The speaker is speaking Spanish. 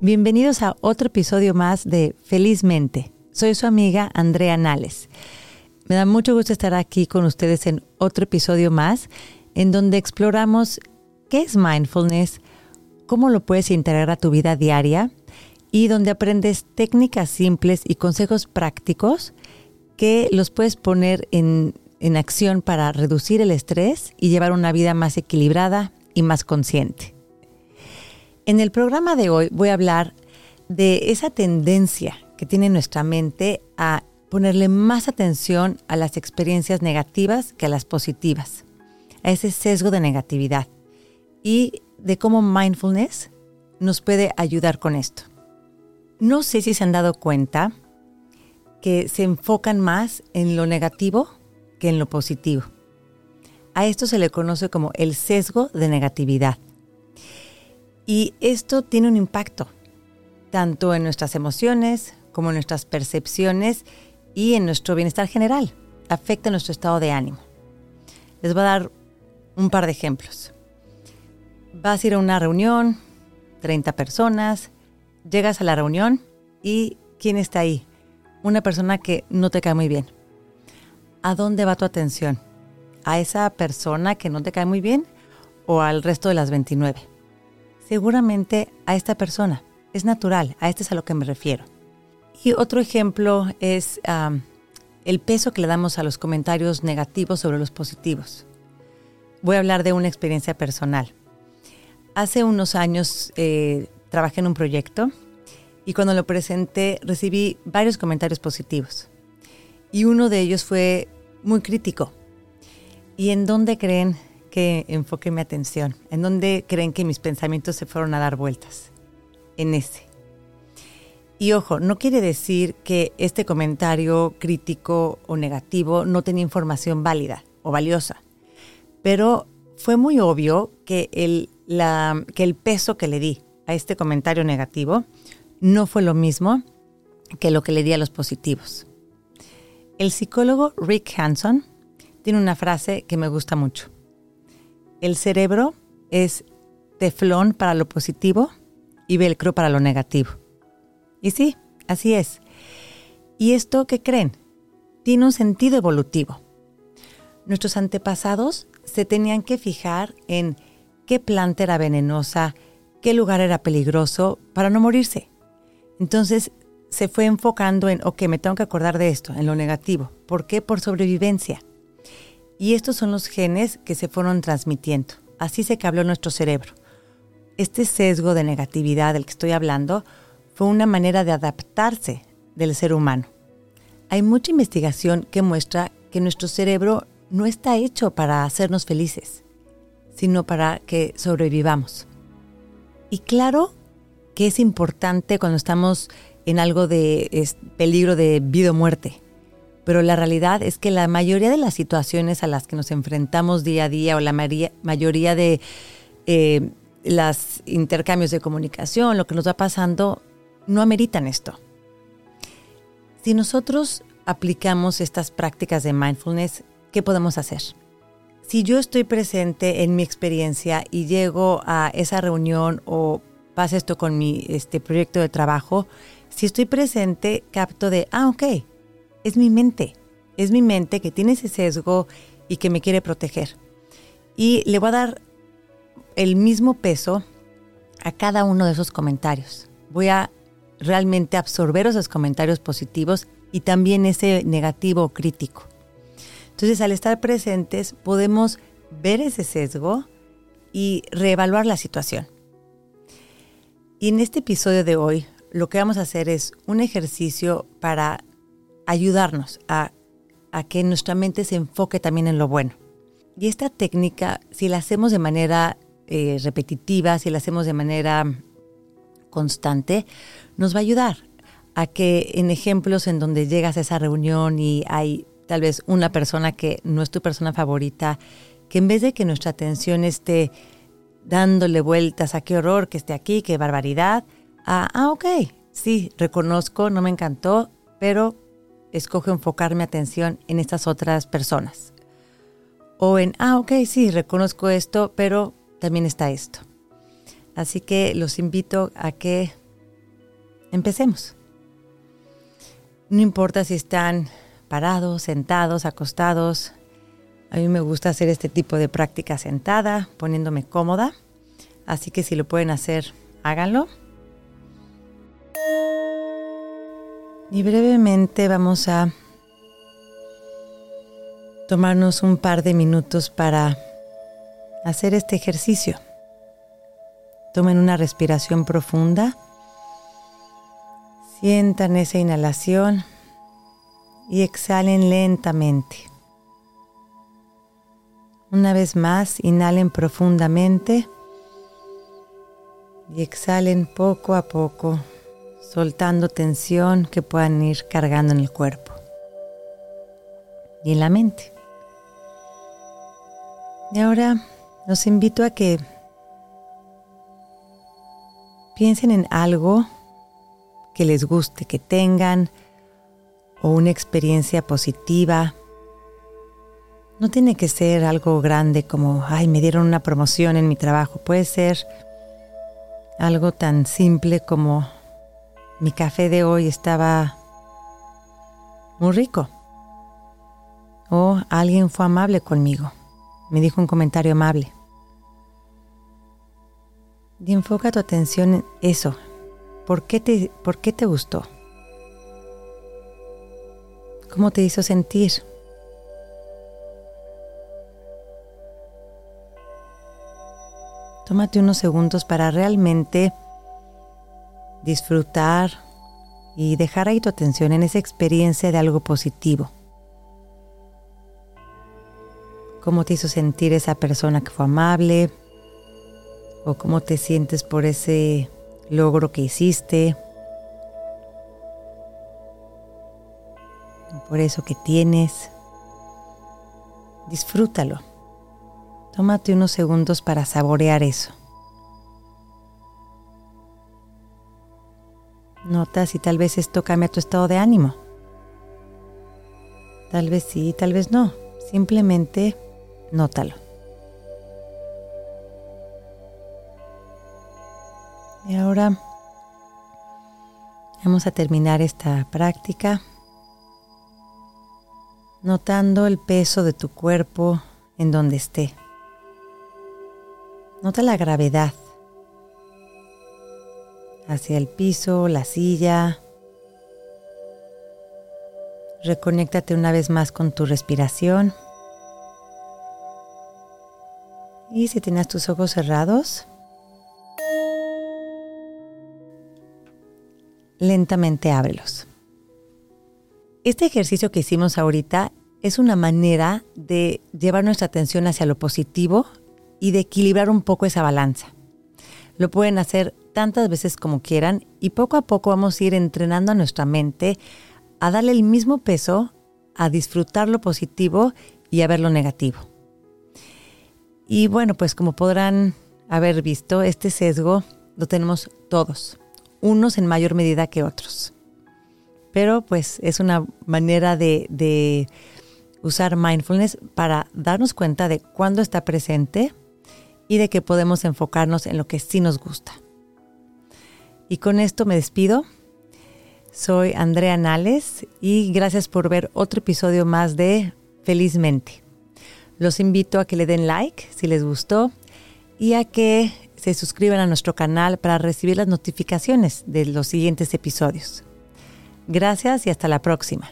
Bienvenidos a otro episodio más de Felizmente. Soy su amiga Andrea Nales. Me da mucho gusto estar aquí con ustedes en otro episodio más en donde exploramos qué es mindfulness, cómo lo puedes integrar a tu vida diaria y donde aprendes técnicas simples y consejos prácticos que los puedes poner en, en acción para reducir el estrés y llevar una vida más equilibrada y más consciente. En el programa de hoy voy a hablar de esa tendencia que tiene nuestra mente a ponerle más atención a las experiencias negativas que a las positivas, a ese sesgo de negatividad y de cómo mindfulness nos puede ayudar con esto. No sé si se han dado cuenta que se enfocan más en lo negativo que en lo positivo. A esto se le conoce como el sesgo de negatividad. Y esto tiene un impacto tanto en nuestras emociones como en nuestras percepciones y en nuestro bienestar general. Afecta nuestro estado de ánimo. Les voy a dar un par de ejemplos. Vas a ir a una reunión, 30 personas, llegas a la reunión y ¿quién está ahí? Una persona que no te cae muy bien. ¿A dónde va tu atención? ¿A esa persona que no te cae muy bien o al resto de las 29? Seguramente a esta persona. Es natural, a este es a lo que me refiero. Y otro ejemplo es el peso que le damos a los comentarios negativos sobre los positivos. Voy a hablar de una experiencia personal. Hace unos años eh, trabajé en un proyecto y cuando lo presenté recibí varios comentarios positivos. Y uno de ellos fue muy crítico. ¿Y en dónde creen que enfoque mi atención? ¿En dónde creen que mis pensamientos se fueron a dar vueltas? En ese. Y ojo, no quiere decir que este comentario crítico o negativo no tenía información válida o valiosa, pero fue muy obvio que el, que el peso que le di a este comentario negativo no fue lo mismo que lo que le di a los positivos. El psicólogo Rick Hanson tiene una frase que me gusta mucho. El cerebro es teflón para lo positivo y velcro para lo negativo. Y sí, así es. ¿Y esto qué creen? Tiene un sentido evolutivo. Nuestros antepasados se tenían que fijar en qué planta era venenosa, qué lugar era peligroso para no morirse. Entonces se fue enfocando en, ok, me tengo que acordar de esto, en lo negativo. ¿Por qué? Por sobrevivencia. Y estos son los genes que se fueron transmitiendo. Así se cabló nuestro cerebro. Este sesgo de negatividad del que estoy hablando fue una manera de adaptarse del ser humano. Hay mucha investigación que muestra que nuestro cerebro no está hecho para hacernos felices, sino para que sobrevivamos. Y claro que es importante cuando estamos en algo de peligro de vida o muerte. Pero la realidad es que la mayoría de las situaciones a las que nos enfrentamos día a día o la mayoría de eh, los intercambios de comunicación, lo que nos va pasando, no ameritan esto. Si nosotros aplicamos estas prácticas de mindfulness, ¿qué podemos hacer? Si yo estoy presente en mi experiencia y llego a esa reunión o pasa esto con mi este proyecto de trabajo, si estoy presente, capto de, ah, ok, es mi mente, es mi mente que tiene ese sesgo y que me quiere proteger. Y le voy a dar el mismo peso a cada uno de esos comentarios. Voy a realmente absorber esos comentarios positivos y también ese negativo crítico. Entonces, al estar presentes, podemos ver ese sesgo y reevaluar la situación. Y en este episodio de hoy lo que vamos a hacer es un ejercicio para ayudarnos a, que nuestra mente se enfoque también en lo bueno. Y esta técnica, si la hacemos de manera eh, repetitiva, si la hacemos de manera constante, nos va a ayudar a que en ejemplos en donde llegas a esa reunión y hay tal vez una persona que no es tu persona favorita, que en vez de que nuestra atención esté dándole vueltas a qué horror que esté aquí, qué barbaridad. Ah, ah, ok, sí, reconozco, no me encantó, pero escojo enfocar mi atención en estas otras personas. O en, ah, ok, sí, reconozco esto, pero también está esto. Así que los invito a que empecemos. No importa si están parados, sentados, acostados. A mí me gusta hacer este tipo de práctica sentada, poniéndome cómoda. Así que si lo pueden hacer, háganlo. Y brevemente vamos a tomarnos un par de minutos para hacer este ejercicio. Tomen una respiración profunda. Sientan esa inhalación y exhalen lentamente. Una vez más, inhalen profundamente y exhalen poco a poco, soltando tensión que puedan ir cargando en el cuerpo y en la mente. Y ahora los invito a que piensen en algo que les guste, que tengan o una experiencia positiva. No tiene que ser algo grande como, ay, me dieron una promoción en mi trabajo. Puede ser algo tan simple como mi café de hoy estaba muy rico. O alguien fue amable conmigo. Me dijo un comentario amable. Y enfoca tu atención en eso. ¿Por qué te, por qué te gustó? ¿Cómo te hizo sentir? Tómate unos segundos para realmente disfrutar y dejar ahí tu atención en esa experiencia de algo positivo. ¿Cómo te hizo sentir esa persona que fue amable? ¿O cómo te sientes por ese logro que hiciste? por eso que tienes. Disfrútalo. Tómate unos segundos para saborear eso. Nota si tal vez esto cambia tu estado de ánimo. Tal vez sí, tal vez no. Simplemente nótalo. Y ahora vamos a terminar esta práctica notando el peso de tu cuerpo en donde esté. Nota la gravedad hacia el piso, la silla. Reconéctate una vez más con tu respiración. Y si tienes tus ojos cerrados, lentamente ábrelos. Este ejercicio que hicimos ahorita es una manera de llevar nuestra atención hacia lo positivo y de equilibrar un poco esa balanza. Lo pueden hacer tantas veces como quieran y poco a poco vamos a ir entrenando a nuestra mente a darle el mismo peso, a disfrutar lo positivo y a ver lo negativo. Y bueno, pues como podrán haber visto, este sesgo lo tenemos todos, unos en mayor medida que otros pero pues es una manera de, usar mindfulness para darnos cuenta de cuándo está presente y de que podemos enfocarnos en lo que sí nos gusta. Y con esto me despido. Soy Andrea Nales y gracias por ver otro episodio más de Felizmente. Los invito a que le den like si les gustó y a que se suscriban a nuestro canal para recibir las notificaciones de los siguientes episodios. Gracias y hasta la próxima.